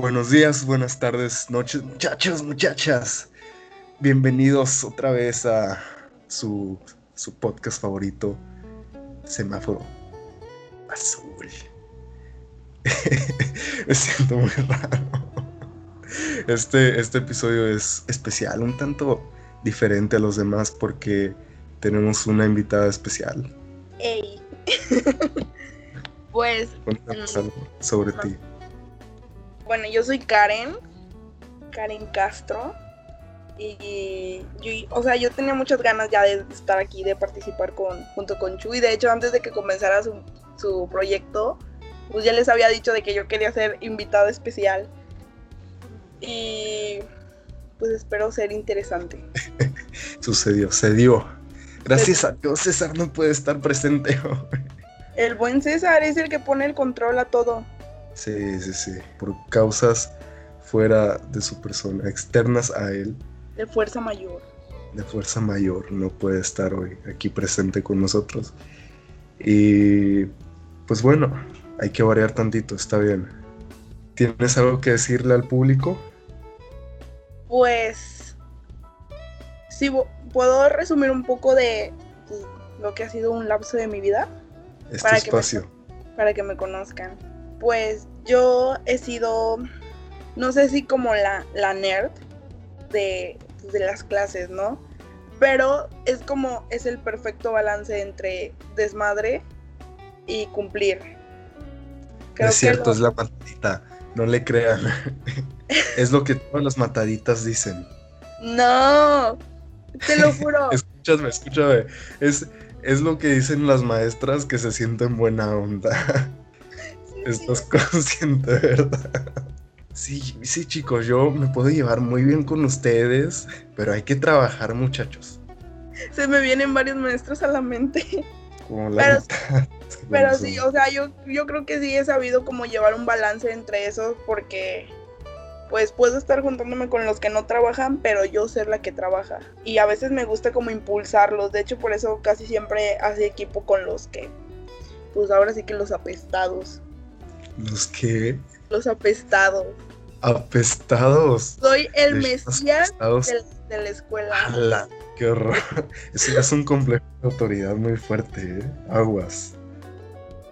Buenos días, buenas tardes, noches, muchachos, muchachas. Bienvenidos otra vez a su, su podcast favorito, Semáforo Azul. Me siento muy raro. Este, este episodio es especial, un tanto diferente a los demás porque tenemos una invitada especial. Ey. pues. Cuéntanos algo sobre ti. Bueno, yo soy Karen, Karen Castro. Y yo, o sea, yo tenía muchas ganas ya de estar aquí, de participar con, junto con Chuy. De hecho, antes de que comenzara su, su proyecto, pues ya les había dicho de que yo quería ser invitado especial. Y pues espero ser interesante. Sucedió, se dio. Gracias a Dios, César no puede estar presente El buen César es el que pone el control a todo. Sí, sí, sí. Por causas fuera de su persona, externas a él. De fuerza mayor. De fuerza mayor, no puede estar hoy aquí presente con nosotros. Y pues bueno, hay que variar tantito, está bien. ¿Tienes algo que decirle al público? Pues sí, puedo resumir un poco de lo que ha sido un lapso de mi vida. Este para espacio. Que para que me conozcan. Pues yo he sido, no sé si como la, la nerd de, de las clases, ¿no? Pero es como, es el perfecto balance entre desmadre y cumplir. es cierto, es la matadita, no le crean. es lo que todas las mataditas dicen. No, te lo juro. escúchame, escúchame. Es, es lo que dicen las maestras que se sienten buena onda. Estás consciente, ¿verdad? Sí, sí, chicos, yo me puedo llevar muy bien con ustedes, pero hay que trabajar, muchachos. Se me vienen varios maestros a la mente. Como la pero, pero sí, o sea, yo, yo creo que sí he sabido como llevar un balance entre esos porque pues puedo estar juntándome con los que no trabajan, pero yo ser la que trabaja. Y a veces me gusta como impulsarlos, de hecho por eso casi siempre hace equipo con los que, pues ahora sí que los apestados. ¿Los qué? Los apestados. Apestados. Soy el mesías de, la escuela. ¡Qué horror! Eso es un complejo de autoridad muy fuerte, ¿eh? Aguas.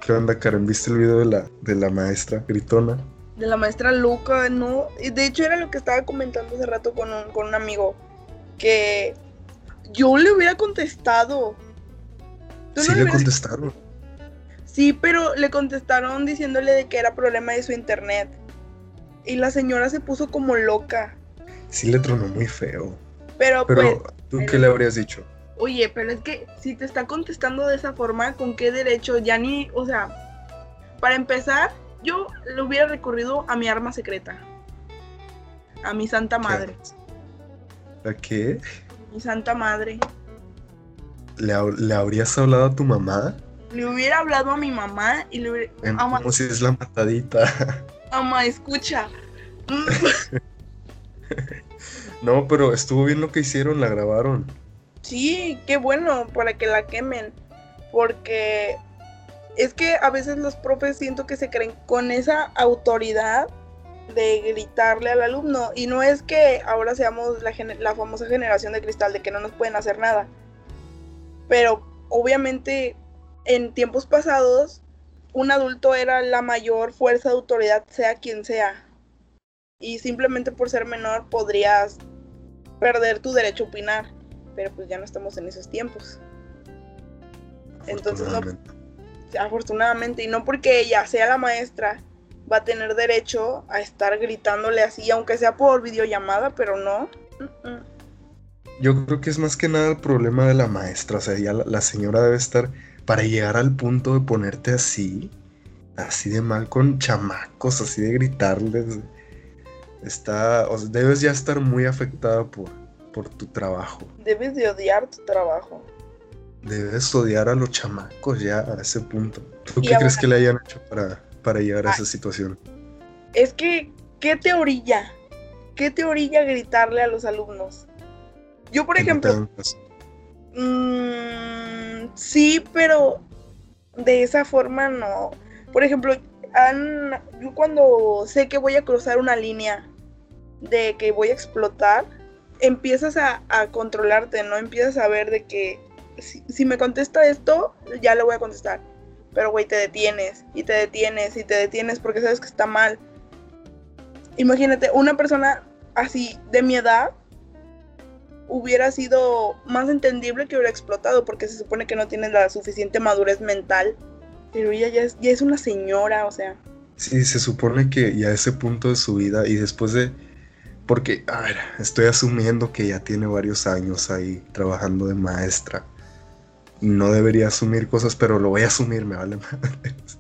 ¿Qué onda, Karen? ¿Viste el video de la, de la maestra gritona? de la maestra Luca, ¿no? De hecho era lo que estaba comentando hace rato con un, con un amigo, que yo le hubiera contestado. Sí le, contestaron. Sí, pero le contestaron diciéndole de que era problema de su internet. Y la señora se puso como loca. Sí le tronó muy feo. Pero, pero pues, ¿tú qué le habrías dicho? Oye, pero es que si te está contestando de esa forma, ¿con qué derecho? Ya ni, o sea, para empezar, yo le hubiera recurrido a mi arma secreta. A mi santa madre. ¿A qué? Mi santa madre. ¿Le, habrías hablado a tu mamá? Le hubiera hablado a mi mamá y le hubiera... Como si es la matadita. Ama, escucha. no, pero estuvo bien lo que hicieron, la grabaron. Sí, qué bueno, para que la quemen. Porque es que a veces los profes siento que se creen con esa autoridad de gritarle al alumno. Y no es que ahora seamos la, la, famosa generación de cristal, de que no nos pueden hacer nada. Pero obviamente en tiempos pasados, un adulto era la mayor fuerza de autoridad, sea quien sea. Y simplemente por ser menor podrías perder tu derecho a opinar. Pero pues ya no estamos en esos tiempos. Entonces no afortunadamente, y no porque ella sea la maestra, va a tener derecho a estar gritándole así, aunque sea por videollamada, pero no. Yo creo que es más que nada el problema de la maestra, o sea, ya la, señora debe estar, para llegar al punto de ponerte así, así de mal con chamacos, así de gritarles, está, o debes ya estar muy afectada por, por tu trabajo. Debes de odiar tu trabajo debes odiar a los chamacos ya a ese punto. ¿Tú qué crees que le hayan hecho para, para llegar a esa situación? Es que, ¿qué te orilla? ¿Qué te orilla gritarle a los alumnos? Yo, por ejemplo... Mmm, sí, pero de esa forma no. Por ejemplo, yo cuando sé que voy a cruzar una línea de que voy a explotar, empiezas a, a controlarte, ¿no? Empiezas a ver de que si, si me contesta esto, ya le voy a contestar. Pero, güey, te detienes y te detienes y te detienes porque sabes que está mal. Imagínate, una persona así de mi edad hubiera sido más entendible que hubiera explotado porque se supone que no tiene la suficiente madurez mental. Pero ella ya es, ya es una señora, o sea. Sí, se supone que ya a ese punto de su vida y después de... Porque, a ver, estoy asumiendo que ya tiene varios años ahí trabajando de maestra. No debería asumir cosas, pero lo voy a asumir, me vale madres.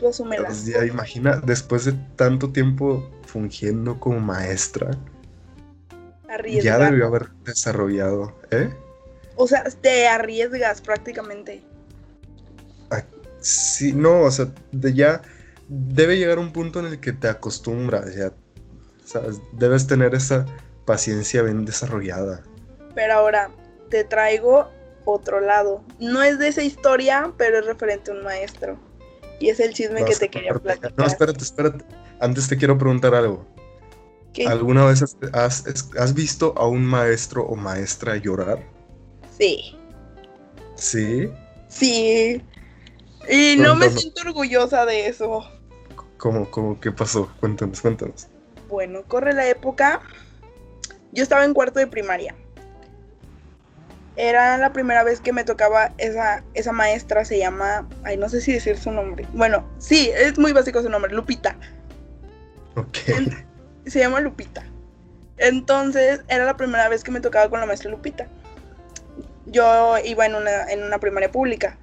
Tú asúmelas. Pues ya imagina, después de tanto tiempo fungiendo como maestra, ya debió haber desarrollado, ¿eh? O sea, te arriesgas prácticamente. Sí, no, o sea, de ya debe llegar un punto en el que te acostumbras, ya, sabes, debes tener esa paciencia bien desarrollada. Pero ahora te traigo otro lado. No es de esa historia, pero es referente a un maestro. Y es el chisme que te quería platicar. No, espérate, espérate. Antes te quiero preguntar algo. ¿Qué? ¿Alguna vez has, has- has visto a un maestro o maestra llorar? Sí. Sí. Sí. Y no me siento orgullosa de eso. ¿Cómo, cómo, qué pasó? Cuéntanos, cuéntanos. Bueno, corre la época. Yo estaba en cuarto de primaria. Era la primera vez que me tocaba esa, esa maestra, se llama, ay, no sé si decir su nombre. Bueno, sí, es muy básico su nombre, Lupita. Ok. Se llama Lupita. Entonces, era la primera vez que me tocaba con la maestra Lupita. Yo iba en una, en una primaria pública.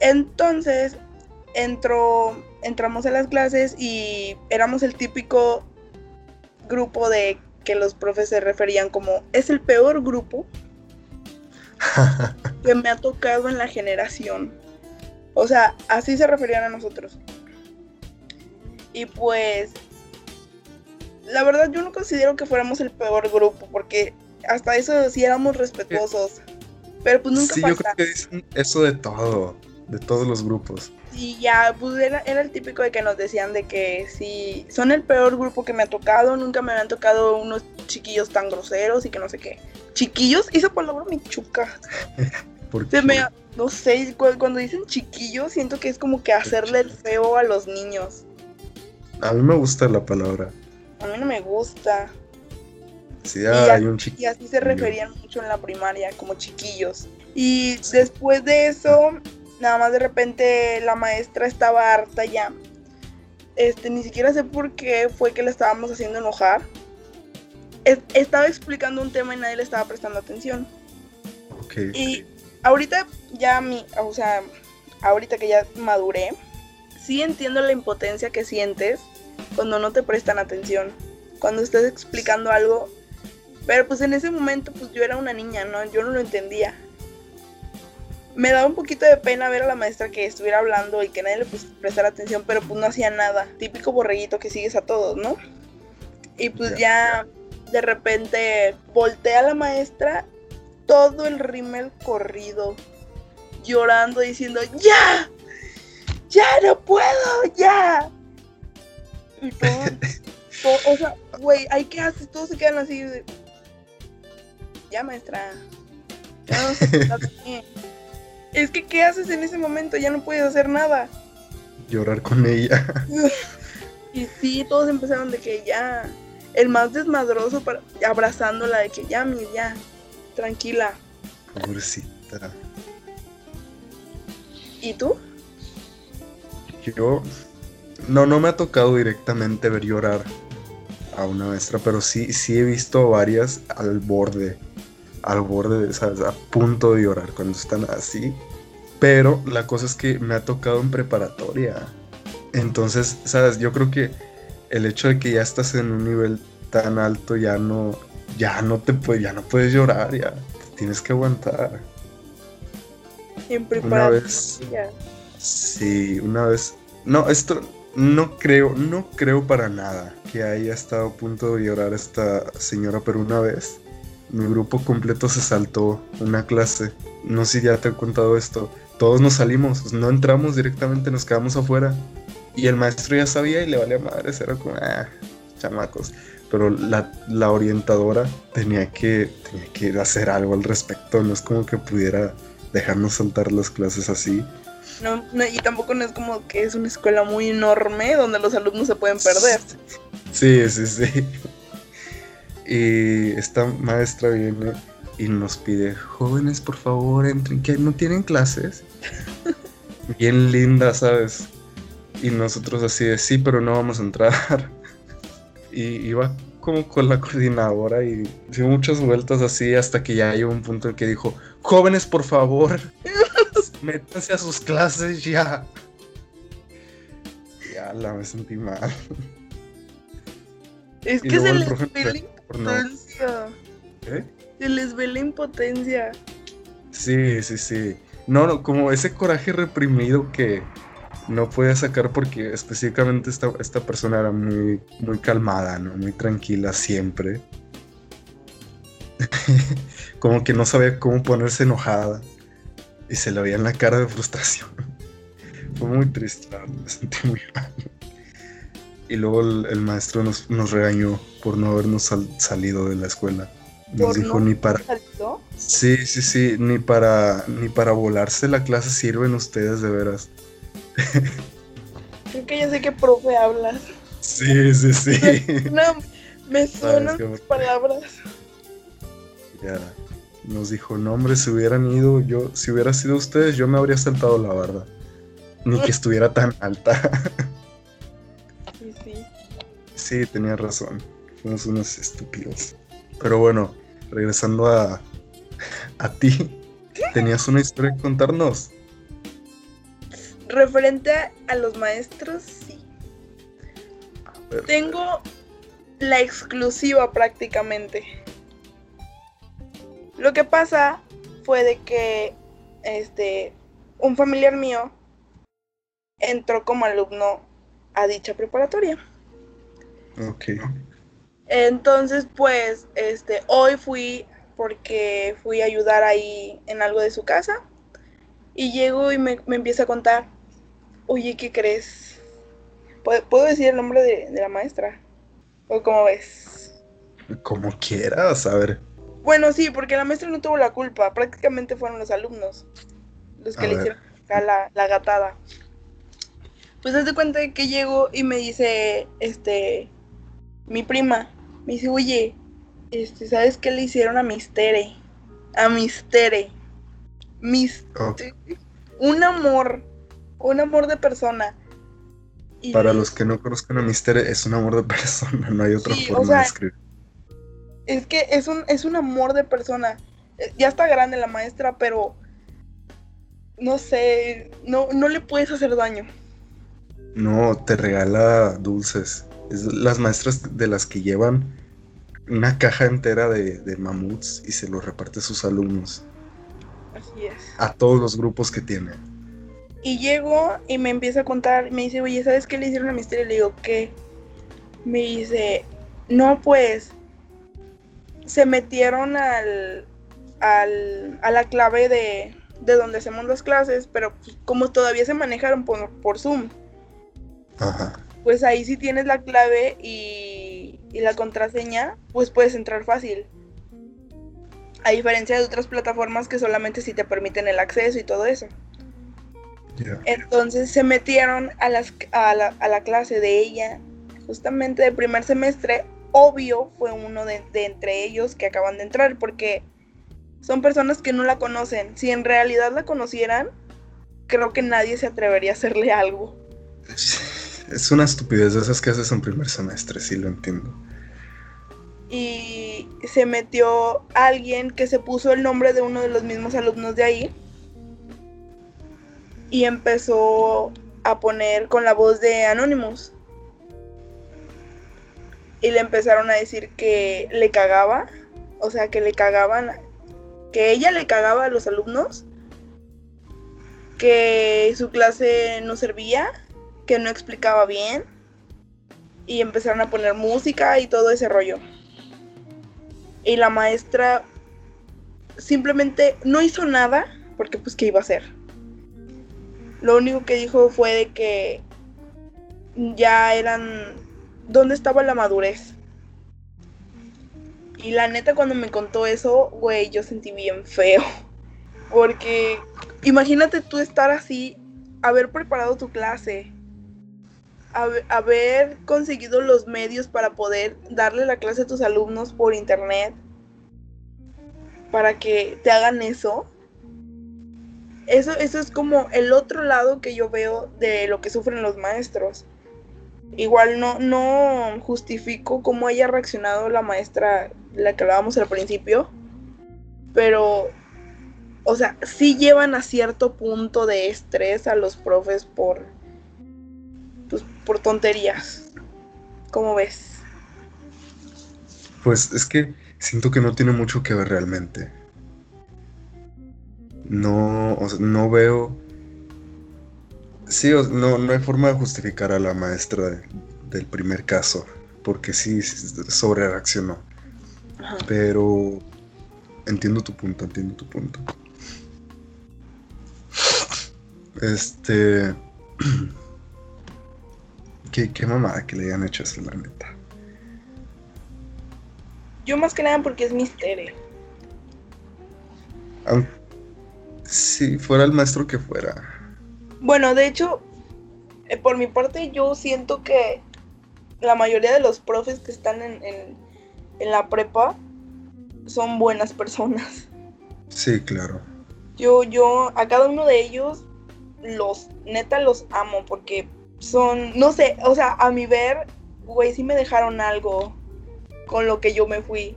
Entonces, entró, entramos a las clases y éramos el típico grupo de que los profes se referían como es el peor grupo que me ha tocado en la generación. O sea, así se referían a nosotros. Y pues, la verdad yo no considero que fuéramos el peor grupo, porque hasta eso sí éramos respetuosos. Pero pues nunca sí, yo falta. creo que dicen eso de todo, de todos los grupos. Y ya, pues era, era el típico de que nos decían de que si son el peor grupo que me ha tocado, nunca me habían tocado unos chiquillos tan groseros y que no sé qué. Chiquillos, esa palabra me chuca. Porque Se me, no sé, cu- cuando dicen chiquillos, siento que es como que hacerle el feo a los niños. a mí me gusta la palabra. A mí no me gusta. Sí, Y hay un Y así se referían mucho en la primaria, como chiquillos. Y después de eso, nada más de repente la maestra estaba harta ya. Este, ni siquiera sé por qué fue que le estábamos haciendo enojar. Es- estaba explicando un tema y nadie le estaba prestando atención. Ok, Y ahorita ya mi, o sea, ahorita que ya maduré, sí entiendo la impotencia que sientes cuando no te prestan atención, cuando estás explicando algo, pero pues en ese momento pues yo era una niña, ¿no? Yo no lo entendía. Me daba un poquito de pena ver a la maestra que estuviera hablando y que nadie le prestara atención, pero pues no hacía nada. Típico borreguito que sigues a todos, ¿no? Y pues ya de repente voltea a la maestra todo el rímel corrido, llorando, diciendo, ¡Ya! ¡Ya no puedo! ¡Ya! Y todo, todo- o sea, güey, ¿ahí qué haces? Todos se quedan así de, Ya, maestra. Ya no se trata así". Es que, ¿qué haces en ese momento? Ya no puedes hacer nada. llorar con ella. Y sí, todos empezaron de que ya. El más desmadroso para, abrazándola, de que ya, mi, ya. Tranquila. Pobrecita. ¿Y tú? Yo. No, no me ha tocado directamente ver llorar a una maestra, pero sí, sí he visto varias al borde. Al borde, ¿sabes? A punto de llorar cuando están así. Pero la cosa es que me ha tocado en preparatoria. Entonces, ¿sabes? Yo creo que el hecho de que ya estás en un nivel tan alto ya no. Ya no te puedes, ya no puedes llorar, ya. Te tienes que aguantar. En Una preparatoria. vez. Sí, una vez. No, esto no creo, no creo para nada que haya estado a punto de llorar esta señora, pero una vez mi grupo completo se saltó una clase. No sé si ya te he contado esto. Todos nos salimos, no entramos directamente, nos quedamos afuera. Y el maestro ya sabía y le valía madres, era como, ah, chamacos. Pero la, la orientadora tenía que, tenía que hacer algo al respecto, no es como que pudiera dejarnos saltar las clases así. No, no, y tampoco no es como que es una escuela muy enorme donde los alumnos se pueden perder. Sí, sí, sí. Y esta maestra viene y nos pide, jóvenes, por favor, entren, que no tienen clases. Bien linda, ¿sabes? Y nosotros así de, sí, pero no vamos a entrar. y iba como con la coordinadora y dio muchas vueltas así hasta que ya llegó un punto en que dijo, jóvenes, por favor, métanse a sus clases ya. Ya la me sentí mal. Es que se les ve la impotencia. ¿Eh? Se les ve la impotencia. Sí, sí, sí. No, no, como ese coraje reprimido que no podía sacar porque específicamente esta, esta persona era muy, muy calmada, ¿no? Muy tranquila siempre. como que no sabía cómo ponerse enojada. Y se le veía en la cara de frustración. Fue muy triste, me sentí muy mal. Y luego el, maestro nos, nos, regañó por no habernos salido de la escuela. Nos dijo ni para. Salido? Sí, sí, sí, ni para ni para volarse la clase sirven ustedes de veras. Creo que ya sé qué profe hablas. Sí, sí, sí. No, me suenan tus palabras. Ya. Nos dijo, no hombre, si hubieran ido, yo, si hubiera sido ustedes, yo me habría saltado la barda. Ni que estuviera tan alta. Sí, tenía razón. Fuimos unos estúpidos. Pero bueno, regresando a, a ti, ¿tenías una historia que contarnos? Referente a los maestros, sí. Tengo la exclusiva prácticamente. Lo que pasa fue de que este un familiar mío entró como alumno a dicha preparatoria. Ok. Entonces, pues, este, hoy fui porque fui a ayudar ahí en algo de su casa. Y llego y me, empieza a contar, oye, ¿qué crees? ¿Puedo, decir el nombre de, la maestra? ¿O cómo ves? Como quieras, a ver. Bueno, sí, porque la maestra no tuvo la culpa, prácticamente fueron los alumnos los que le hicieron la, la gatada. Pues haz de cuenta que llego y me dice, este, mi prima me dice, oye, este, ¿sabes qué le hicieron a Mistere? A Mistere. Mistere. Un amor. Un amor de persona. Para los que no conozcan a Mistere, es un amor de persona, no hay otra forma de escribir. Es que es un, es un amor de persona. Eh, ya está grande la maestra, pero no sé, no, no le puedes hacer daño. No, te regala dulces. Es las maestras de las que llevan una caja entera de, mamuts y se los reparte a sus alumnos. Así es. A todos los grupos que tiene. Y llego y me empieza a contar, me dice, oye, ¿sabes qué le hicieron a Misterio? Le digo, ¿qué? Me dice, no, pues, se metieron al, al, a la clave de, de donde hacemos las clases, pero pues, como todavía se manejaron por, por Zoom. Ajá pues ahí si tienes la clave y, la contraseña, pues puedes entrar fácil. A diferencia de otras plataformas que solamente si te permiten el acceso y todo eso. Entonces se metieron a, las, a, la, clase de ella, justamente de primer semestre. Obvio fue uno de, de, entre ellos que acaban de entrar, porque son personas que no la conocen. Si en realidad la conocieran, creo que nadie se atrevería a hacerle algo. es una estupidez de esas que haces en primer semestre, sí lo entiendo. Y se metió alguien que se puso el nombre de uno de los mismos alumnos de ahí. Y empezó a poner con la voz de Anonymous. Y le empezaron a decir que le cagaba. O sea, que le cagaban. Que ella le cagaba a los alumnos. Que su clase no servía que no explicaba bien y empezaron a poner música y todo ese rollo. y la maestra simplemente no hizo nada, porque pues qué iba a hacer. Lo único que dijo fue de que ya eran... ¿Dónde estaba la madurez? Y la neta cuando me contó eso, güey, yo sentí bien feo. Porque imagínate tú estar así, haber preparado tu clase, haber conseguido los medios para poder darle la clase a tus alumnos por internet, para que te hagan eso. Eso, eso es como el otro lado que yo veo de lo que sufren los maestros. Igual no, no justifico cómo haya reaccionado la maestra, la que hablábamos al principio, pero, o sea, sí llevan a cierto punto de estrés a los profes por, pues, por tonterías. ¿Cómo ves? Pues es que siento que no tiene mucho que ver realmente. No, no veo. Sí, no, no hay forma de justificar a la maestra del primer caso, porque sí, sobre reaccionó. Pero entiendo tu punto, entiendo tu punto. Este. qué, qué mamada que le hayan hecho eso, la neta. Yo más que nada porque es misterio. si fuera el maestro que fuera. Bueno, de hecho, eh, por mi parte yo siento que la mayoría de los profes que están en, en, la prepa son buenas personas. Sí, claro. Yo, yo, a cada uno de ellos los, neta los amo porque son, no sé, o sea, a mi ver, güey, sí me dejaron algo con lo que yo me fui.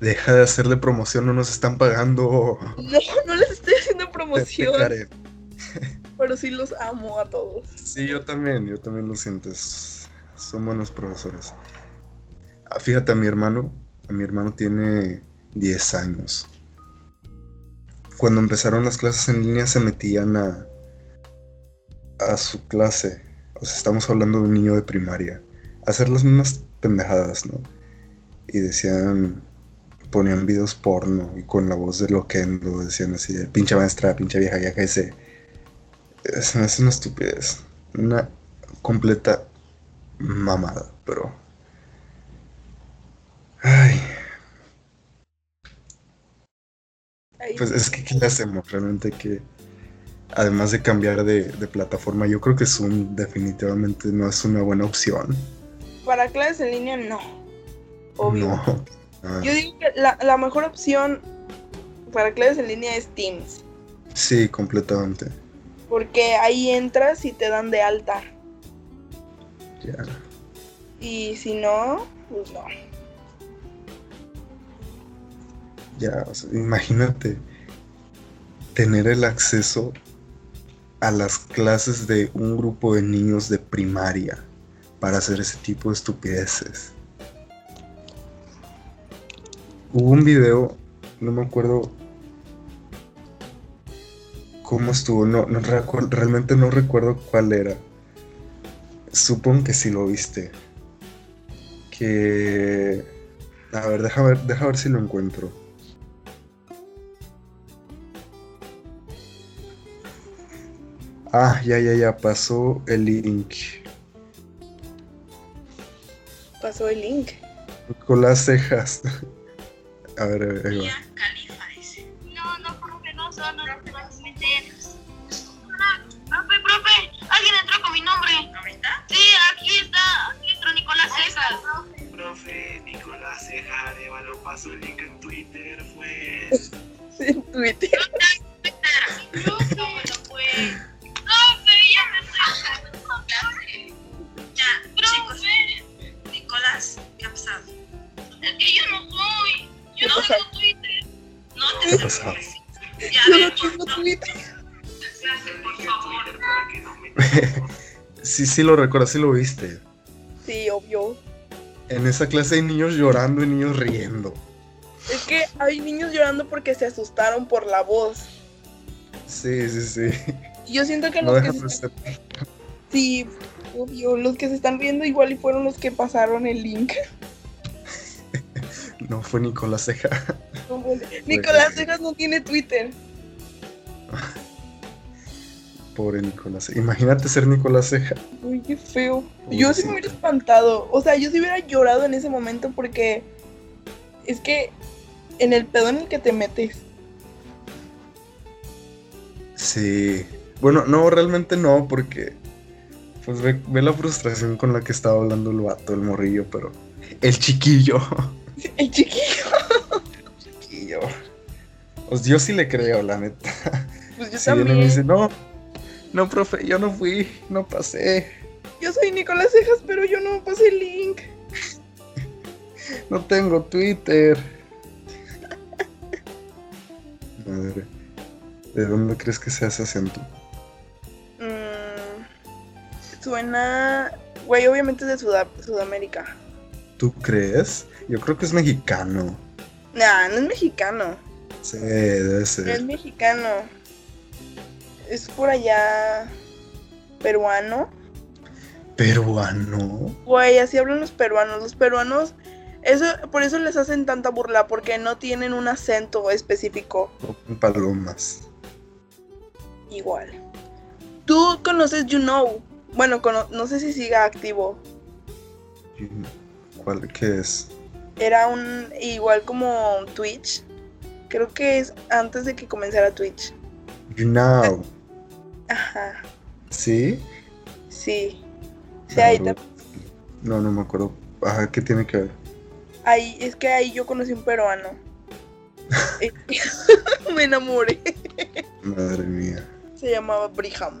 Deja de hacerle promoción, no nos están pagando. No, no les estoy haciendo promoción. Pero sí los amo a todos. Sí, yo también, yo también lo siento. Son buenos profesores. Ah, fíjate, a mi hermano, a mi hermano tiene 10 años. Cuando empezaron las clases en línea se metían a, a su clase. O sea, estamos hablando de un niño de primaria. Hacer las mismas pendejadas, ¿no? y decían, ponían videos porno y con la voz de Loquendo decían así, pinche maestra, pinche vieja, ya que. Es, es una estupidez, una completa mamada, pero... Ay. Pues es que, ¿qué le hacemos? Realmente que, además de cambiar de, de, plataforma, yo creo que Zoom definitivamente no es una buena opción. Para clases en línea, no obvio. Ah. Yo digo que la, mejor opción para clases en línea es Teams. Sí, completamente. Porque ahí entras y te dan de alta. Ya. Y si no, pues no. Ya, imagínate tener el acceso a las clases de un grupo de niños de primaria para hacer ese tipo de estupideces. Hubo un video, no me acuerdo cómo estuvo, no, no realmente no recuerdo cuál era. Supongo que sí lo viste. Que... A ver, deja ver, deja ver si lo encuentro. Ah, ya, ya, ya, pasó el link. Pasó el link. Con las cejas. A ver, a ver, sí, lo recuerdo, sí lo viste. Sí, obvio. En esa clase hay niños llorando y niños riendo. Es que hay niños llorando porque se asustaron por la voz. Sí, sí, sí. Yo siento que los que se... Sí, obvio, los que se están riendo igual y fueron los que pasaron el link. No fue Nicolás Ceja. Nicolás Cejas no tiene Twitter. Pobre Nicolás. Imagínate ser Nicolás Ceja. Uy, qué feo. Yo sí me hubiera espantado. O sea, yo sí hubiera llorado en ese momento porque es que en el pedo en el que te metes. Sí. Bueno, no, realmente no, porque. Pues ve, ve la frustración con la que estaba hablando el vato, el morrillo, pero. El chiquillo. El chiquillo. chiquillo. Pues yo sí le creo, la neta. Pues yo y también. me dice, no, no, profe, yo no fui, no pasé, Yo soy Nicolás Cejas, pero yo no pasé el link. no tengo Twitter. Madre, ¿de dónde crees que sea ese acento? Mm, suena. Güey, obviamente es de Suda- Sudamérica. ¿Tú crees? Yo creo que es mexicano. Nah, no es mexicano. Sí, debe No es ser. mexicano. Es por allá. peruano. Peruano. Güey, así hablan los peruanos. Los peruanos. Eso, por eso les hacen tanta burla, porque no tienen un acento específico palomas. igual. Tú conoces You Know. Bueno, cono- no sé si siga activo. ¿Cuál qué es? Era un. igual como Twitch. Creo que es antes de que comenzara Twitch. You know. Ajá. ¿Sí? Sí. Sí, ahí, Claro. tam- No, no me acuerdo. Ajá, ¿qué tiene que ver? ahí- es que ahí yo conocí un peruano. Me enamoré. Madre mía. Se llamaba Briham.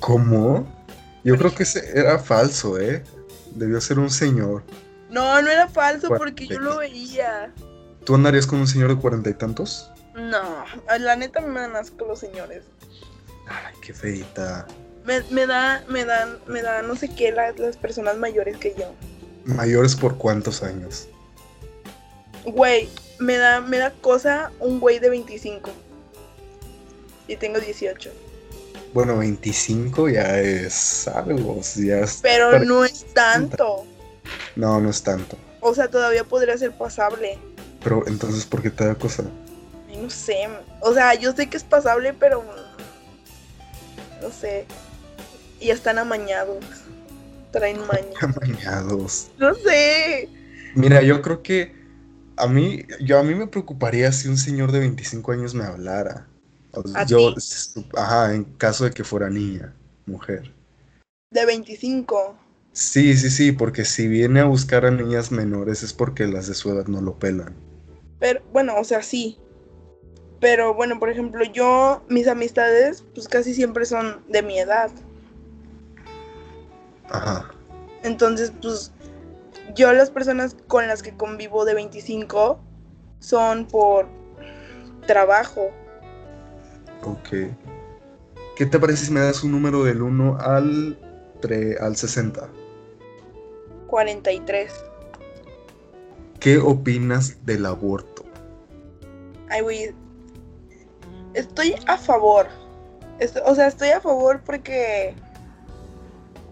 ¿Cómo? Yo creo que ese era falso, ¿eh? Debió ser un señor. No, no era falso porque yo lo veía. ¿Tú andarías con un señor de cuarenta y tantos? No, la neta me dan asco los señores. Ay, qué feita. Me, me da, me dan, me da no sé qué la- las personas mayores que yo. ¿Mayores por cuántos años? Güey, me da, me da cosa un güey de 25. Y tengo 18. Bueno, 25 ya es algo. Ya es Pero no es tanto. No, no es tanto. O sea, todavía podría ser pasable. Pero entonces, ¿por qué te da cosa? Ay, no sé. O sea, yo sé que es pasable, pero. No sé. Y están amañados. Traen maña. Amañados. No sé. Mira, yo creo que a mí, yo a mí me preocuparía si un señor de 25 años me hablara. O sea, ¿A yo, ti? ajá, en caso de que fuera niña, mujer. De 25. Sí, sí, sí, porque si viene a buscar a niñas menores es porque las de su edad no lo pelan. Pero, bueno, o sea, sí. Pero bueno, por ejemplo, yo, mis amistades, pues casi siempre son de mi edad. Ajá. Entonces, pues, yo las personas con las que convivo de 25 son por trabajo. Ok. ¿Qué te parece si me das un número del 1 al, al 60? 43. ¿Qué opinas del aborto? Ay, güey. Estoy a favor. Est- o sea, estoy a favor porque.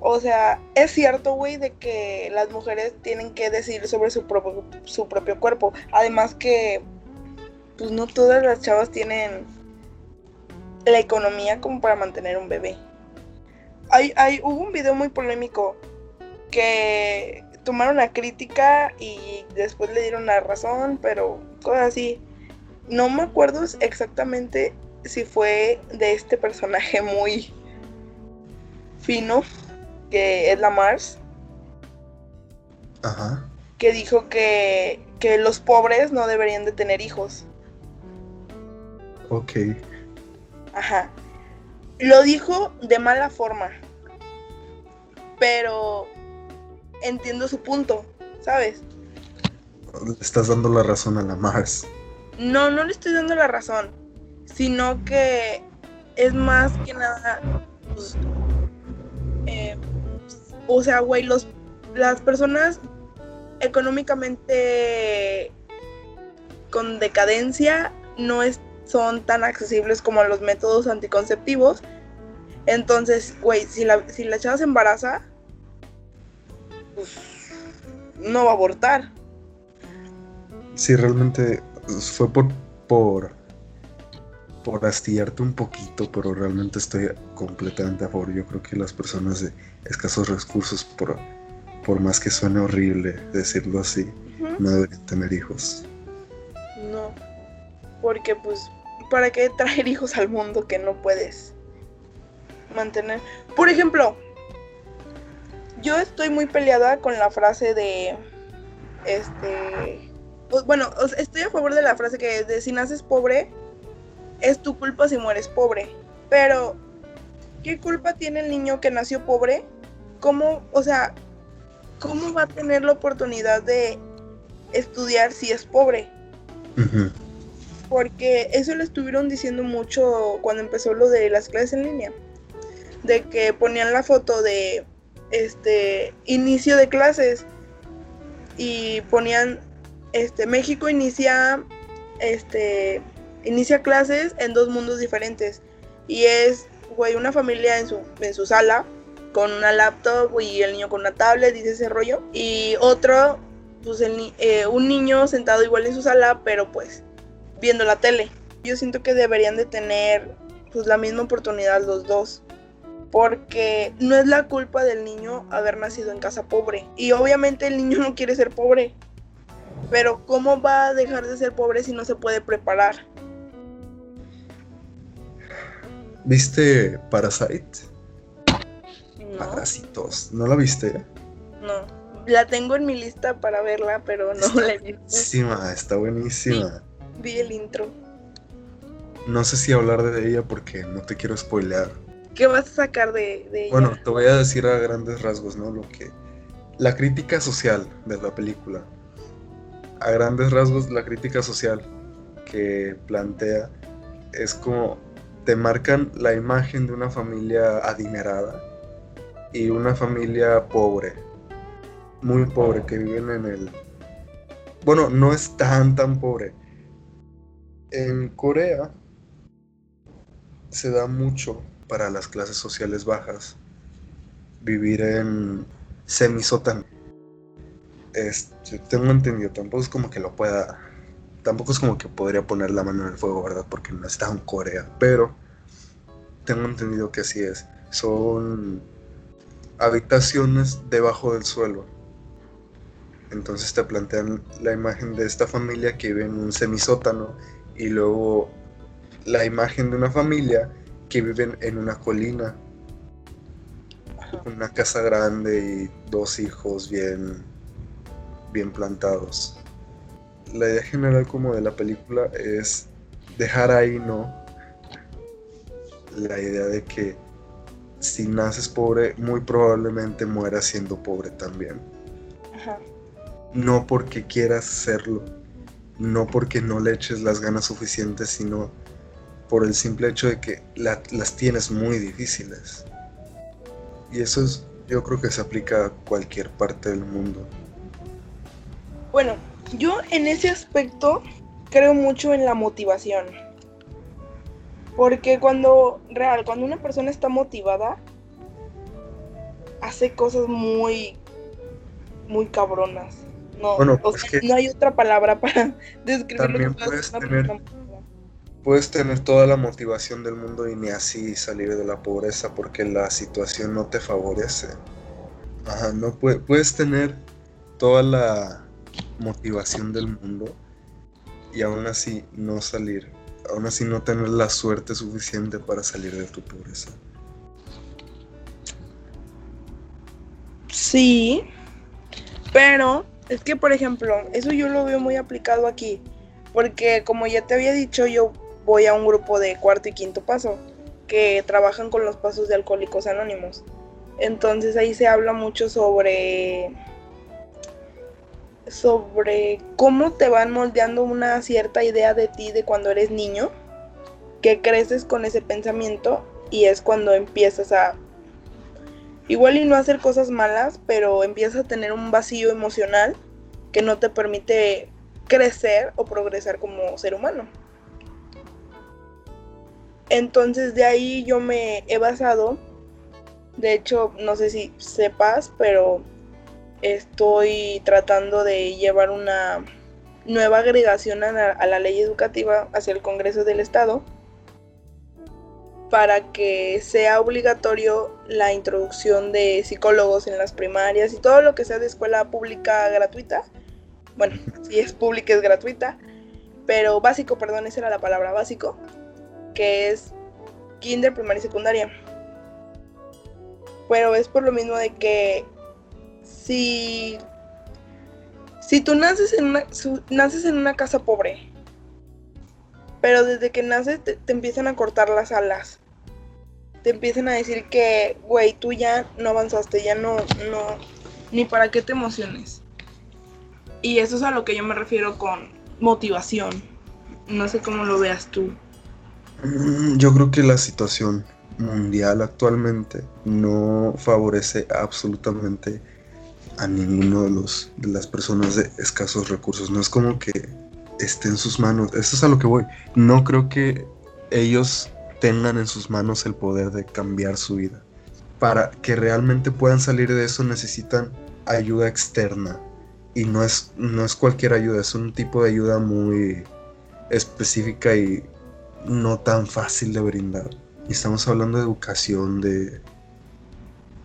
O sea, es cierto, güey, de que las mujeres tienen que decidir sobre su propio, su propio cuerpo. Además que. Pues no todas las chavas tienen la economía como para mantener un bebé. Hay, hay, hubo un video muy polémico que tomaron la crítica y después le dieron la razón, pero cosas así. No me acuerdo exactamente si fue de este personaje muy fino, que es la Mars, Ajá. que dijo que, que los pobres no deberían de tener hijos. Ok. Ajá. Lo dijo de mala forma. Pero entiendo su punto, ¿sabes? Le estás dando la razón a la Mars. No, no le estoy dando la razón, sino que es más que nada, pues, eh, o sea, güey, los, las personas económicamente con decadencia no es- son tan accesibles como los métodos anticonceptivos. Entonces, güey, si la, si la chava se embaraza, pues no va a abortar. Sí, realmente fue por, por, por astillarte un poquito, pero realmente estoy completamente a favor. Yo creo que las personas de escasos recursos, por, por más que suene horrible decirlo así, no deberían tener hijos. No. Porque pues, ¿para qué traer hijos al mundo que no puedes mantener? Por ejemplo, yo estoy muy peleada con la frase de este bueno, estoy a favor de la frase que es de si naces pobre, es tu culpa si mueres pobre. Pero, ¿qué culpa tiene el niño que nació pobre? ¿Cómo, o sea, cómo va a tener la oportunidad de estudiar si es pobre? Porque eso lo estuvieron diciendo mucho cuando empezó lo de las clases en línea, de que ponían la foto de este inicio de clases y ponían este México inicia este inicia clases en dos mundos diferentes y es una familia en su sala con una laptop y el niño con una tablet dice ese rollo y otro pues el eh, un niño sentado igual en su sala pero pues viendo la tele. Yo siento que deberían de tener pues la misma oportunidad los dos. Porque no es la culpa del niño haber nacido en casa pobre. Y obviamente el niño no quiere ser pobre. Pero ¿cómo va a dejar de ser pobre si no se puede preparar? ¿Viste Parasite? No, Parásitos. ¿No la viste? no. La tengo en mi lista para verla, pero no la he visto. Buenísima, está buenísima. Vi el intro. No sé si hablar de ella porque no te quiero spoilear. ¿Qué vas a sacar de, de ella? Bueno, te voy a decir a grandes rasgos, ¿no? Lo que. La crítica social de la película. A grandes rasgos, la crítica social que plantea es como te marcan la imagen de una familia adinerada y una familia pobre, muy pobre, que viven en el... Bueno, no es tan, tan pobre. En Corea se da mucho para las clases sociales bajas vivir en semisótano. Es, yo tengo entendido, tampoco es como que lo pueda, tampoco es como que podría poner la mano en el fuego, ¿verdad? Porque no está en Corea, pero tengo entendido que así es. Son habitaciones debajo del suelo. Entonces te plantean la imagen de esta familia que vive en un semisótano y luego la imagen de una familia que viven en una colina, una casa grande y dos hijos bien, bien plantados. La idea general como de la película es dejar ahí, ¿no? La idea de que si naces pobre, muy probablemente mueras siendo pobre también. Ajá. No porque quieras serlo, no porque no le eches las ganas suficientes, sino por el simple hecho de que la- las tienes muy difíciles. Y eso es, yo creo que se aplica a cualquier parte del mundo. Bueno, yo en ese aspecto creo mucho en la motivación. Porque cuando, real, cuando una persona está motivada, hace cosas muy, muy cabronas. No, Bueno, o es sea, que no hay otra palabra para describir también puedes tener-. Puedes tener toda la motivación del mundo y ni así salir de la pobreza porque la situación no te favorece. Ajá, no pue- puedes tener toda la motivación del mundo y aún así no salir, aún así no tener la suerte suficiente para salir de tu pobreza. Sí, pero es que, por ejemplo, eso yo lo veo muy aplicado aquí, porque como ya te había dicho, yo voy a un grupo de cuarto y quinto paso que trabajan con los pasos de alcohólicos anónimos. Entonces ahí se habla mucho sobre sobre cómo te van moldeando una cierta idea de ti de cuando eres niño, que creces con ese pensamiento y es cuando empiezas a igual y no hacer cosas malas, pero empiezas a tener un vacío emocional que no te permite crecer o progresar como ser humano. Entonces de ahí yo me he basado, de hecho no sé si sepas, pero estoy tratando de llevar una nueva agregación a la, ley educativa hacia el Congreso del Estado para que sea obligatorio la introducción de psicólogos en las primarias y todo lo que sea de escuela pública gratuita. Bueno, si es pública es gratuita, pero básico, perdón, esa era la palabra básico, que es kinder, primaria y secundaria. Pero es por lo mismo de que si, si tú naces en, una, naces en una casa pobre, pero desde que naces te, te empiezan a cortar las alas, te empiezan a decir que, güey, tú ya no avanzaste, ya no, no, ni para qué te emociones. Y eso es a lo que yo me refiero con motivación. No sé cómo lo veas tú. Mm, Yo creo que la situación mundial actualmente no favorece absolutamente a ninguno de los de las personas de escasos recursos. No es como que esté en sus manos. Eso es a lo que voy. No creo que ellos tengan en sus manos el poder de cambiar su vida. Para que realmente puedan salir de eso necesitan ayuda externa. Y no es, no es cualquier ayuda, es un tipo de ayuda muy específica y no tan fácil de brindar. Y estamos hablando de educación, de...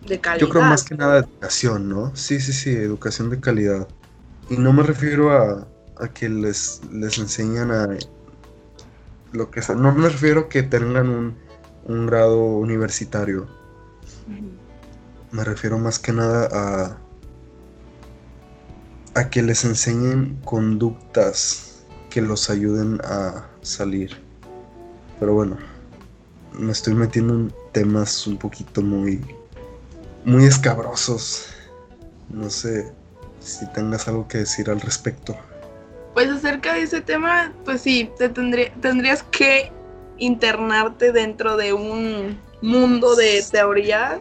De calidad. Yo creo más que nada de educación, ¿no? Sí, sí, sí, educación de calidad. Y no me refiero a, a que les, les enseñan a... Lo que sea. No me refiero a que tengan un, un grado universitario. Me refiero más que nada a... A que les enseñen conductas que los ayuden a salir. Pero bueno, me estoy metiendo en temas un poquito muy, muy escabrosos. No sé si tengas algo que decir al respecto. Pues acerca de ese tema, pues sí, te tendría, tendrías que internarte dentro de un mundo de teoría.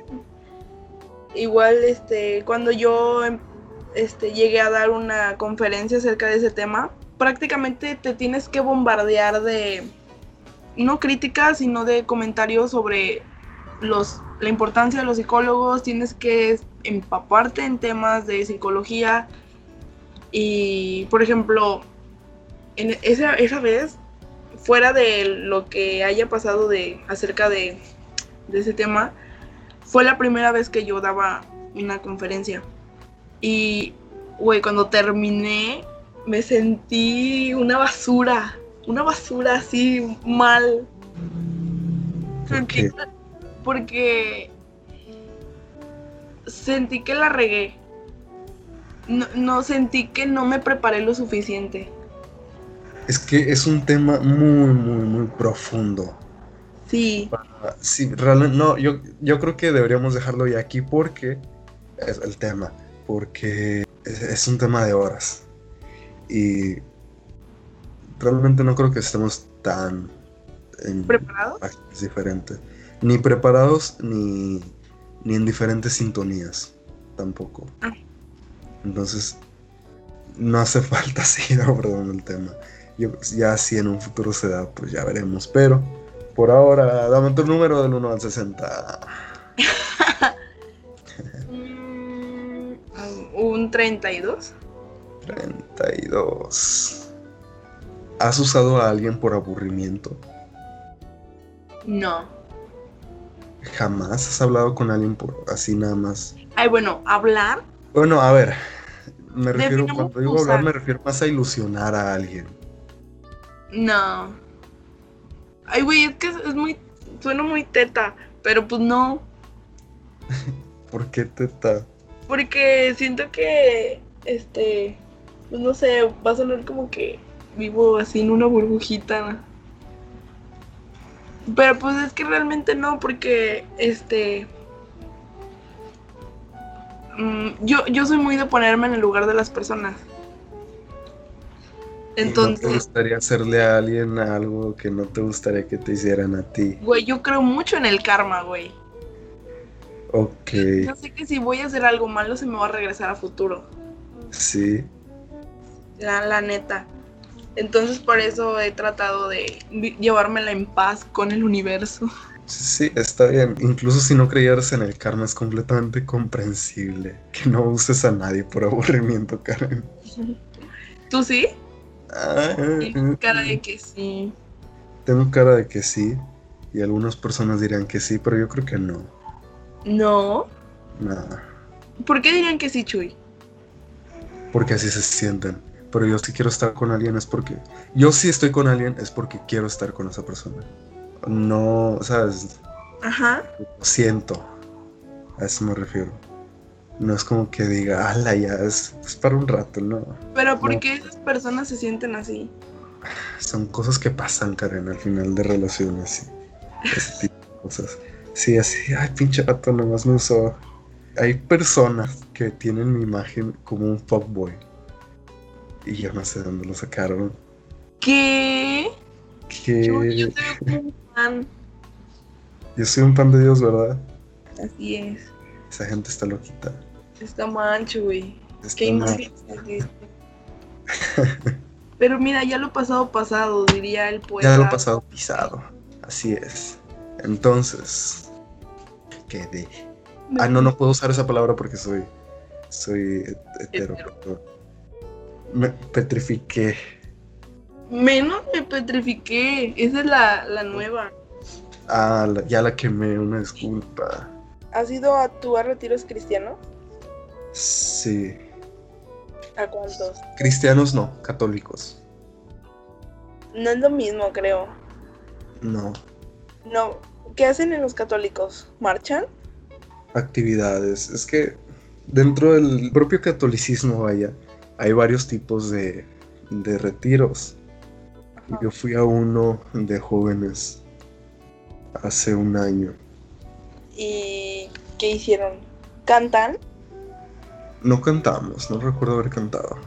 Igual, este, cuando yo em, este, llegué a dar una conferencia acerca de ese tema, prácticamente te tienes que bombardear de, no críticas, sino de comentarios sobre los, la importancia de los psicólogos, tienes que empaparte en temas de psicología, y, por ejemplo, en esa, esa vez, fuera de lo que haya pasado de, acerca de, de ese tema, fue la primera vez que yo daba una conferencia. Y, güey, cuando terminé, me sentí una basura, una basura así mal. ¿Por qué? Porque sentí que la regué no, no sentí que no me preparé lo suficiente. Es que es un tema muy, muy, muy profundo. Sí, Sí, realmente, no, yo, yo creo que deberíamos dejarlo ya aquí porque es el tema, porque es, es un tema de horas. Y realmente no creo que estemos tan en ¿preparados? páginas diferentes, ni preparados ni, ni en diferentes sintonías tampoco. Ah. Entonces, no hace falta seguir abordando el tema. Yo, ya si en un futuro se da, pues ya veremos. Pero por ahora, dame tu número del 1 al 60. Mm, un 32. 32. ¿Has usado a alguien por aburrimiento? No. ¿Jamás has hablado con alguien por así nada más? Ay, bueno, hablar. Bueno, a ver, me refiero, Definamos cuando digo hablar, usar. me refiero más a ilusionar a alguien. No. Ay, güey, es que es, es muy. Suena muy teta, pero pues no. ¿Por qué teta? Porque siento que. Este. Pues no sé, va a sonar como que vivo así en una burbujita. Pero pues es que realmente no, porque este. mm, yo, yo soy muy de ponerme en el lugar de las personas. ¿Y ¿No te Entonces, gustaría hacerle a alguien algo que no te gustaría que te hicieran a ti? güey, yo creo mucho en el karma, güey. Ok, Yo sé que si voy a hacer algo malo se me va a regresar a futuro. sí. La, la neta. Entonces por eso he tratado de llevármela en paz con el universo. Sí, está bien. Incluso si no creyeras en el karma, es completamente comprensible que no uses a nadie por aburrimiento, Karen. ¿Tú sí? Ah, Tienes cara de que sí. Tengo cara de que sí. Y algunas personas dirán que sí, pero yo creo que no. No. Nada. ¿Por qué dirían que sí, Chuy? Porque así se sienten. Pero yo si quiero estar con alguien es porque... Yo si estoy con alguien es porque quiero estar con esa persona. No, ¿sabes? Ajá. Lo siento. A eso me refiero. No es como que diga, ala, ya es, es para un rato, no. Pero ¿por No. qué esas personas se sienten así? Son cosas que pasan, Karen, al final de relaciones. y Ese tipo de cosas. Sí, así, ay, pinche gato, nomás me usó. Hay personas que tienen mi imagen como un fuckboy. Y yo no sé de dónde lo sacaron. ¿Qué? Chuy, yo como un fan. yo soy un pan de Dios, ¿verdad? Así es. Esa gente está loquita. Está Chuy. Está ¿Qué imagen? Pero mira, ya lo pasado pasado, diría el poeta. Ya lo pasado pisado. Así es. Entonces, ¿qué de? Ah, no, no puedo usar esa palabra porque soy. Soy het- hetero. Hetero. Me petrifiqué. Menos me petrifiqué. Esa es la, la nueva. Ah, la- ya la quemé, una disculpa. ¿Has ido a tu a retiros cristianos? Sí. ¿A cuántos? Cristianos no, católicos. No es lo mismo, creo. No. No. ¿Qué hacen en los católicos? ¿Marchan? Actividades. Es que dentro del propio catolicismo, vaya, hay varios tipos de, de retiros. Ajá. Yo fui a uno de jóvenes hace un año. ¿Y qué hicieron? ¿Cantan? No cantamos, no recuerdo haber cantado.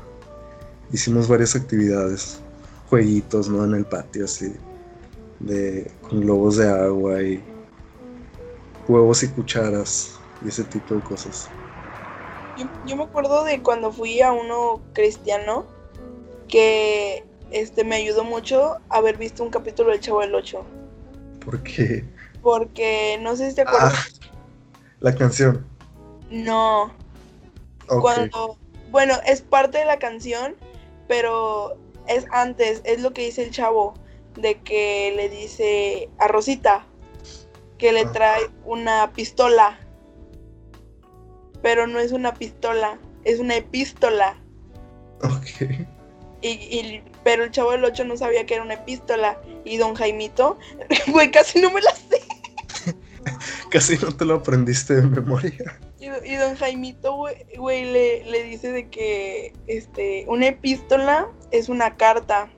Hicimos varias actividades, jueguitos, ¿no? En el patio, así, de, con globos de agua y huevos y cucharas y ese tipo de cosas. Yo, yo me acuerdo de cuando fui a uno cristiano que este me ayudó mucho haber visto un capítulo del Chavo del 8. Porque, Porque no sé si te acuerdas. ah, la canción. No. Cuando. Bueno, es parte de la canción, pero es antes. Es lo que dice el chavo. De que le dice a Rosita que le Ah. trae una pistola. Pero no es una pistola, es una epístola. ok. Y, y- pero el chavo del 8 no sabía que era una epístola. Y don Jaimito, güey, casi no me la sé. Casi no te lo aprendiste de memoria. Y, do- y don Jaimito, güey, güey, le, le dice de que este, una epístola es una carta.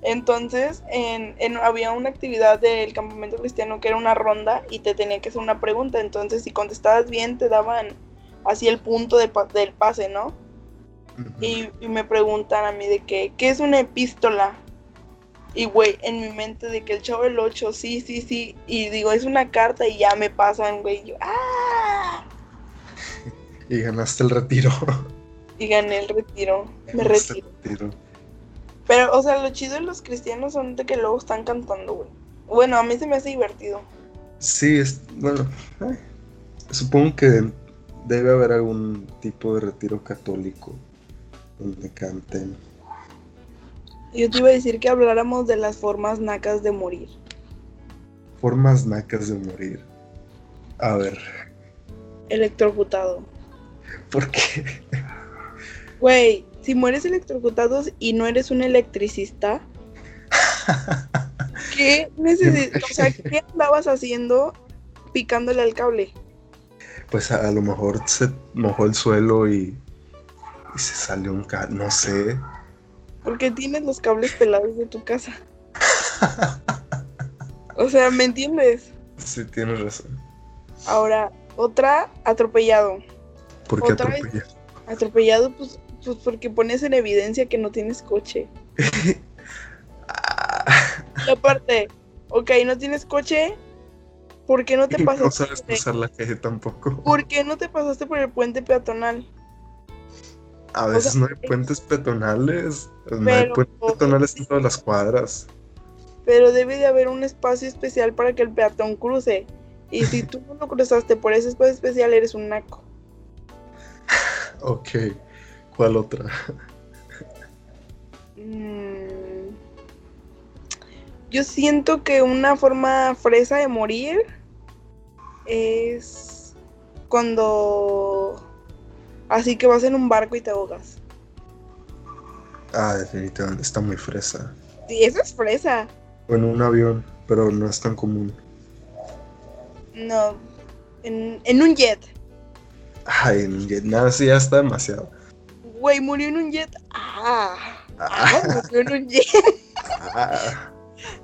Entonces, en, en- había una actividad del campamento cristiano que era una ronda y te tenía que hacer una pregunta. Entonces, si contestabas bien, te daban así el punto de pa- del pase, ¿no? Y, y me preguntan a mí de que, ¿qué es una epístola? Y güey, en mi mente de que el chavo del 8, sí, sí, sí. Y digo, es una carta y ya me pasan, güey. y Yo, ¡ah! Y ganaste el retiro. Y gané el retiro. Me retiro. retiro. Pero, o sea, lo chido de los cristianos son de que luego están cantando, güey. Bueno, a mí se me hace divertido. Sí, es, bueno, supongo que debe haber algún tipo de retiro católico donde canten. Yo te iba a decir que habláramos de las formas nacas de morir. Formas nacas de morir. A ver, Electrocutado. ¿por qué? Güey, si mueres electrocutado y no eres un electricista, ¿qué necesitas? O sea, ¿qué andabas haciendo picándole al cable? Pues a, a lo mejor se mojó el suelo y, y se salió un ca... no sé. Porque tienes los cables pelados de tu casa. O sea, ¿me entiendes? Sí, tienes razón. Ahora, otra, atropellado. ¿Por qué Otra vez. atropella? Atropellado, pues, pues porque pones en evidencia que no tienes coche. Ah, Y aparte, ok, no tienes coche, ¿por qué no te no pasaste? sabes cruzar la calle tampoco. ¿Por qué no te pasaste por el puente peatonal? A veces sea, no hay puentes peatonales. No hay puentes peatonales en todas las cuadras. Pero debe de haber un espacio especial para que el peatón cruce. Y si tú no lo cruzaste por ese espacio especial, eres un naco. Ok. ¿Cuál otra? Mm, Yo siento que una forma fresa de morir es cuando así que vas en un barco y te ahogas. Ah, definitivamente, está muy fresa. Sí, eso es fresa. O en un avión, pero no es tan común. No, en, en un jet. Ay, en jet, nada, sí, ya está demasiado. Güey, murió en un jet. Ah, ah, Ah, murió en un jet. ah,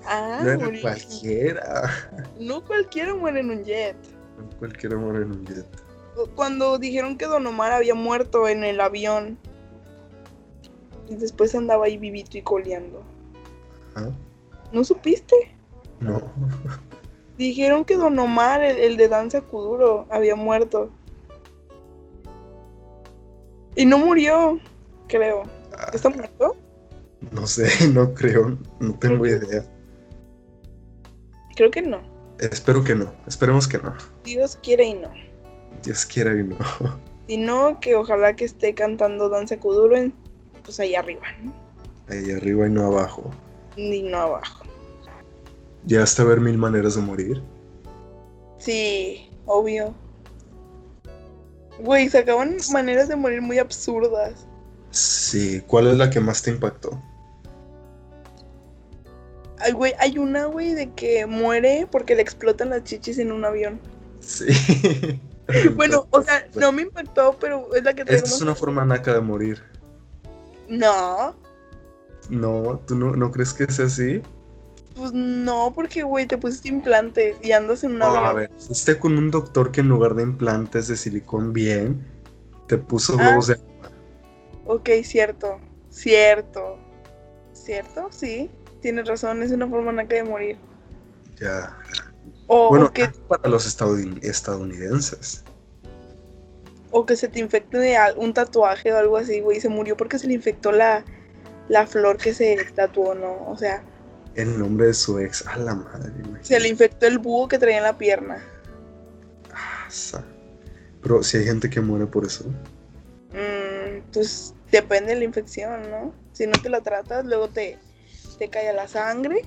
Ah, no era cualquiera. No cualquiera muere en un jet. No cualquiera muere en un jet. Cuando dijeron que Don Omar había muerto en el avión. Y después andaba ahí vivito y coleando. ¿Ah? ¿No supiste? No. Dijeron que Don Omar, el, el de Danza Kuduro, había muerto. Y no murió, creo. Ah, ¿Está muerto? No sé, no creo, no tengo idea. Creo que no. Espero que no, esperemos que no. Dios quiere y no. Dios quiera y no. Si no, que ojalá que esté cantando Danza Kuduro en, pues ahí arriba, ¿no? Ahí arriba y no abajo. Ni no abajo. ¿Llegaste a ver mil maneras de morir? Sí, obvio. Güey, sacaban maneras de morir muy absurdas. Sí, ¿cuál es la que más te impactó? Ay, güey, hay una, güey, de que muere porque le explotan las chichis en un avión. Sí. Bueno, o sea, no me impactó, pero es la que Esta tenemos. es una forma naca de morir. No, No, ¿tú no, no crees que sea así? pues no, porque, güey, te pusiste implantes y andas en un No, a ver, fuiste con un doctor que en lugar de implantes de silicón bien, te puso Ah. Ok, cierto, cierto. ¿Cierto? Sí, tienes razón, es una forma naca de morir. ya. O, Bueno, o que, para los estadoun- estadounidenses. o que se te infecte de un tatuaje o algo así, güey. Se murió porque se le infectó la, la flor que se tatuó, ¿no? O sea, El nombre de su ex. A la madre, se le infectó el búho que traía en la pierna. imagínate. Pero si hay gente que muere por eso. Pues depende de la infección, ¿no? Si no te la tratas, luego te, te cae la sangre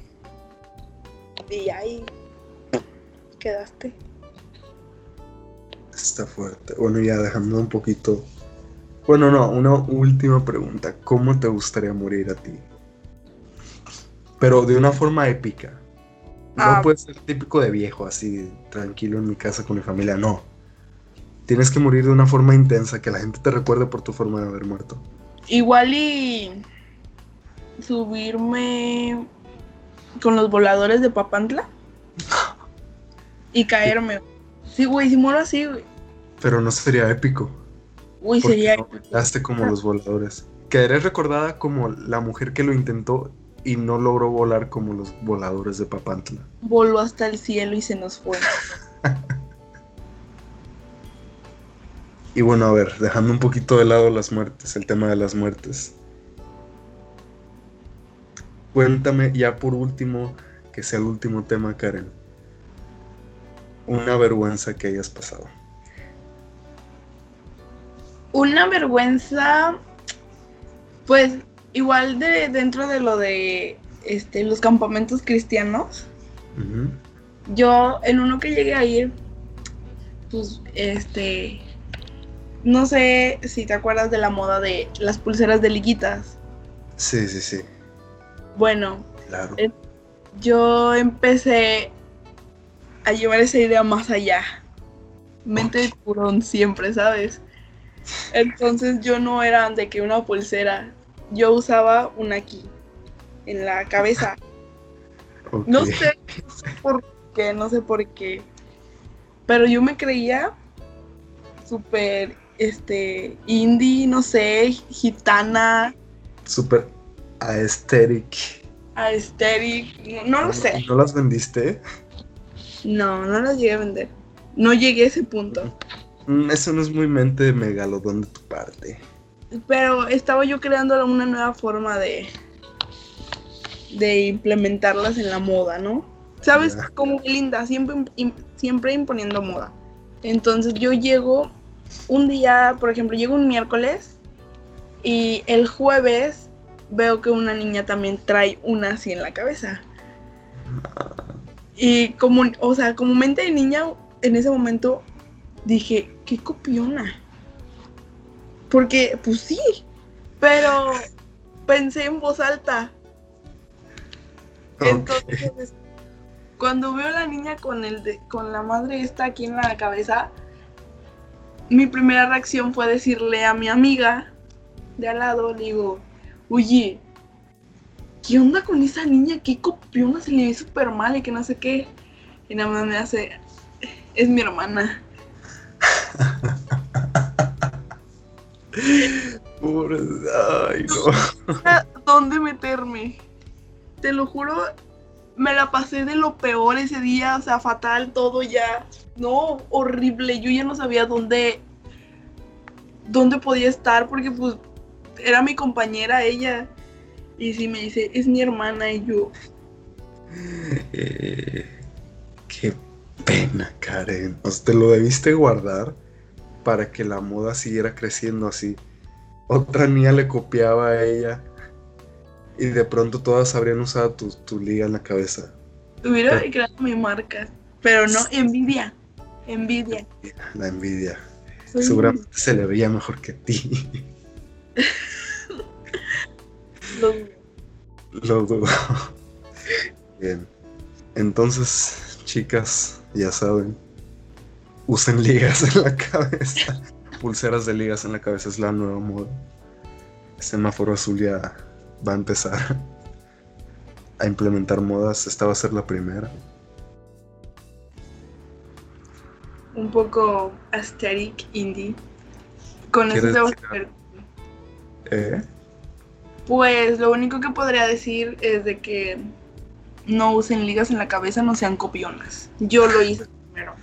y ahí quedaste. Está fuerte. Bueno, ya dejando un poquito. Bueno, no, una última pregunta. ¿Cómo te gustaría morir a ti? Pero de una forma épica. No Ah. puede ser típico de viejo, así, tranquilo en mi casa con mi familia. No. Tienes que morir de una forma intensa, que la gente te recuerde por tu forma de haber muerto. Igual y subirme con los voladores de Papantla y caerme. Sí, güey, si muero así, güey. Pero no sería épico. Uy, sería... no como los voladores. Quedaré recordada como la mujer que lo intentó y no logró volar como los voladores de Papantla. Voló hasta el cielo y se nos fue. Y bueno, a ver, dejando un poquito de lado las muertes, el tema de las muertes. Cuéntame ya por último, que sea el último tema, Karen. Una vergüenza que hayas pasado. Una vergüenza, pues igual de dentro de lo de este los campamentos cristianos. Yo en uno que llegué a ir, pues este, no sé si te acuerdas de la moda de las pulseras de liguitas. Sí, sí, sí, Bueno, claro. Eh, yo empecé a llevar esa idea más allá. Mente de tiburón siempre, ¿sabes? Entonces yo no era de que una pulsera, yo usaba una aquí, en la cabeza. Ok. No sé por qué, no sé por qué. Pero yo me creía súper, este, indie, no sé, gitana, Super aesthetic. aesthetic, no, no lo sé. ¿No las vendiste? No, no las llegué a vender. No llegué a ese punto. Mm, Eso no es muy mente de megalodón de tu parte. Pero estaba yo creando una nueva forma de de implementarlas en la moda, ¿no? ¿Sabes? Ya. Como linda, siempre, siempre imponiendo moda. Entonces yo llego un día, por ejemplo, llego un miércoles y el jueves veo que una niña también trae una así en la cabeza. Y como, o sea, como mente de niña, en ese momento dije, qué copiona. Porque, pues sí, pero pensé en voz alta. Entonces, cuando veo a la niña con el de- con la madre esta aquí en la cabeza, mi primera reacción fue decirle a mi amiga de al lado, le digo, oye, ¿qué onda con esa niña? ¿Qué copiona? Se le ve súper mal y que no sé qué. Y nada más me hace, es mi hermana. Pobre- Ay, no. ¿A ¿Dónde meterme? Te lo juro, me la pasé de lo peor ese día, o sea, fatal todo ya. No, horrible. Yo ya no sabía dónde dónde podía estar porque pues era mi compañera ella. Y sí me dice, "Es mi hermana" y yo, Eh, qué pena, Karen. O sea, te lo debiste guardar para que la moda siguiera creciendo así. Otra niña le copiaba a ella y de pronto todas habrían usado tu, tu liga en la cabeza. hubiera creado mi marca, pero no envidia. Envidia. La envidia. Soy- Seguramente se le veía mejor que a ti. lo- Lo dudo. Bien. Entonces, chicas, ya saben, usen ligas en la cabeza. Pulseras de ligas en la cabeza es la nueva moda. Semáforo azul ya va a empezar a implementar modas. Esta va a ser la primera. un poco aesthetic indie. Con eso ¿Quieres se va a hacer ¿Eh? Pues lo único que podría decir es de que no usen ligas en la cabeza, no sean copionas. Yo lo hice primero.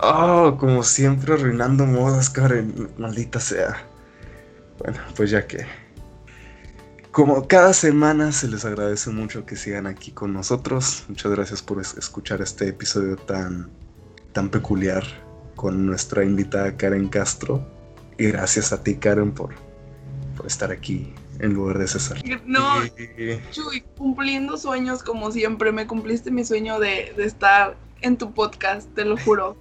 Oh, como siempre arruinando modas, Karen. Maldita sea. Bueno, pues ya que. Como cada semana se les agradece mucho que sigan aquí con nosotros. Muchas gracias por es- escuchar este episodio tan, tan peculiar con nuestra invitada Karen Castro. Y gracias a ti, Karen, por, por estar aquí en lugar de César. No, Y- Chuy, cumpliendo sueños como siempre, me cumpliste mi sueño de, de estar en tu podcast, te lo juro.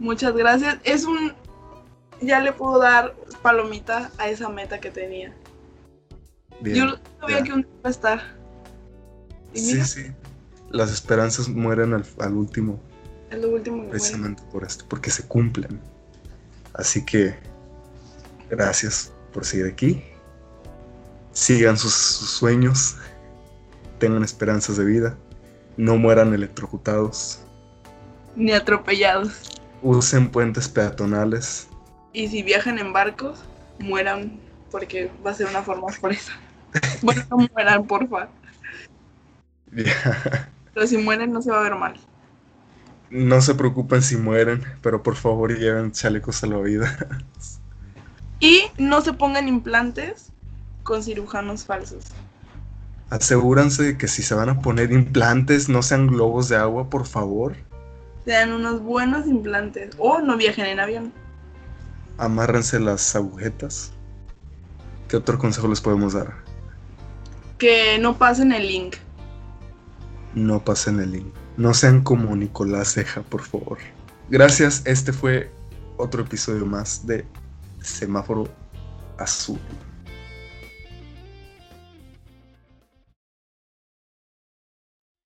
Muchas gracias. Es un... Ya le puedo dar palomita a esa meta que tenía. Bien, Yo sabía ya. que un día iba a estar. Y Sí, mira, sí. Las esperanzas mueren al, al último. es lo último que muere. precisamente por esto, porque se cumplen. Así que gracias por seguir aquí. Sigan sus, sus sueños, tengan esperanzas de vida, no mueran electrocutados, Ni atropellados. usen puentes peatonales. Y si viajan en barcos, mueran porque va a ser una forma fresa. Bueno, no mueran, porfa. Pero si mueren no se va a ver mal. no se preocupen si mueren, pero por favor lleven chalecos salvavidas. Y no se pongan implantes con cirujanos falsos. Asegúrense de que si se van a poner implantes no sean globos de agua, por favor. Sean unos buenos implantes. O no viajen en avión. Amárrense las agujetas. ¿Qué otro consejo les podemos dar? Que no pasen el link. No pasen el link. No sean como Nicolás Ceja, por favor. Gracias, este fue otro episodio más de Semáforo Azul.